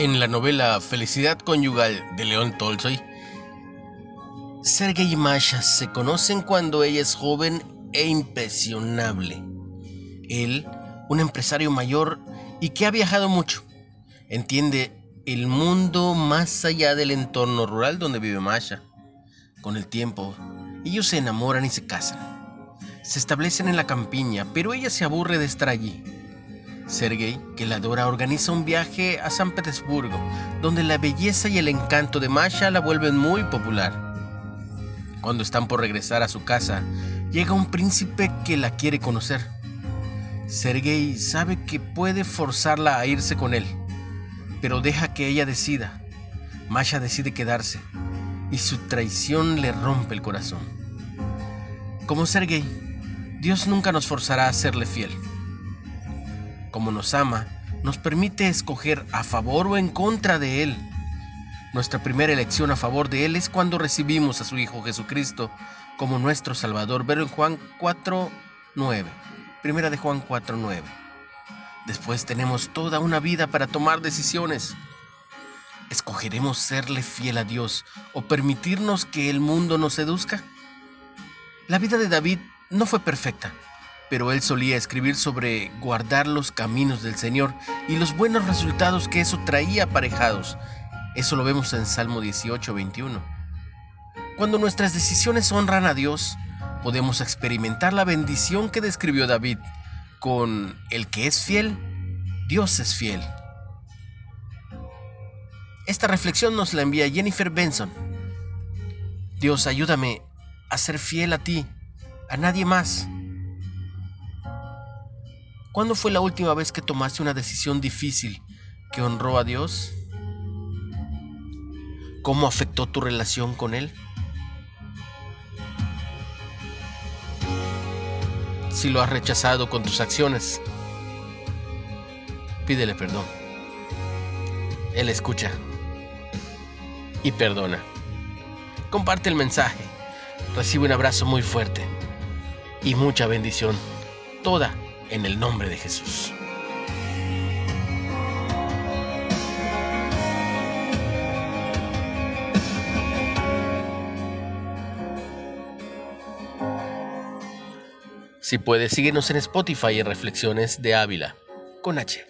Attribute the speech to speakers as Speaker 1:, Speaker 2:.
Speaker 1: En la novela Felicidad Conyugal de León Tolstoy, Sergei y Masha se conocen cuando ella es joven e impresionable. Él, un empresario mayor y que ha viajado mucho, entiende el mundo más allá del entorno rural donde vive Masha. Con el tiempo, ellos se enamoran y se casan. Se establecen en la campiña, pero ella se aburre de estar allí Sergei, que la adora, organiza un viaje a San Petersburgo, donde la belleza y el encanto de Masha la vuelven muy popular. Cuando están por regresar a su casa, llega un príncipe que la quiere conocer. Sergei sabe que puede forzarla a irse con él, pero deja que ella decida. Masha decide quedarse y su traición le rompe el corazón. Como Sergei, Dios nunca nos forzará a serle fiel como nos ama, nos permite escoger a favor o en contra de Él. Nuestra primera elección a favor de Él es cuando recibimos a su Hijo Jesucristo como nuestro Salvador. Verlo en Juan 4.9. Primera de Juan 4.9. Después tenemos toda una vida para tomar decisiones. ¿Escogeremos serle fiel a Dios o permitirnos que el mundo nos seduzca? La vida de David no fue perfecta, pero él solía escribir sobre guardar los caminos del Señor y los buenos resultados que eso traía aparejados. Eso lo vemos en Salmo 18, 21. Cuando nuestras decisiones honran a Dios, podemos experimentar la bendición que describió David. Con el que es fiel, Dios es fiel. Esta reflexión nos la envía Jennifer Benson. Dios, ayúdame a ser fiel a ti, a nadie más. ¿Cuándo fue la última vez que tomaste una decisión difícil que honró a Dios? ¿Cómo afectó tu relación con Él? Si lo has rechazado con tus acciones, pídele perdón. Él escucha y perdona. Comparte el mensaje. Recibe un abrazo muy fuerte y mucha bendición. Toda en el nombre de Jesús. Si puedes, síguenos en Spotify en Reflexiones de Ávila, con H.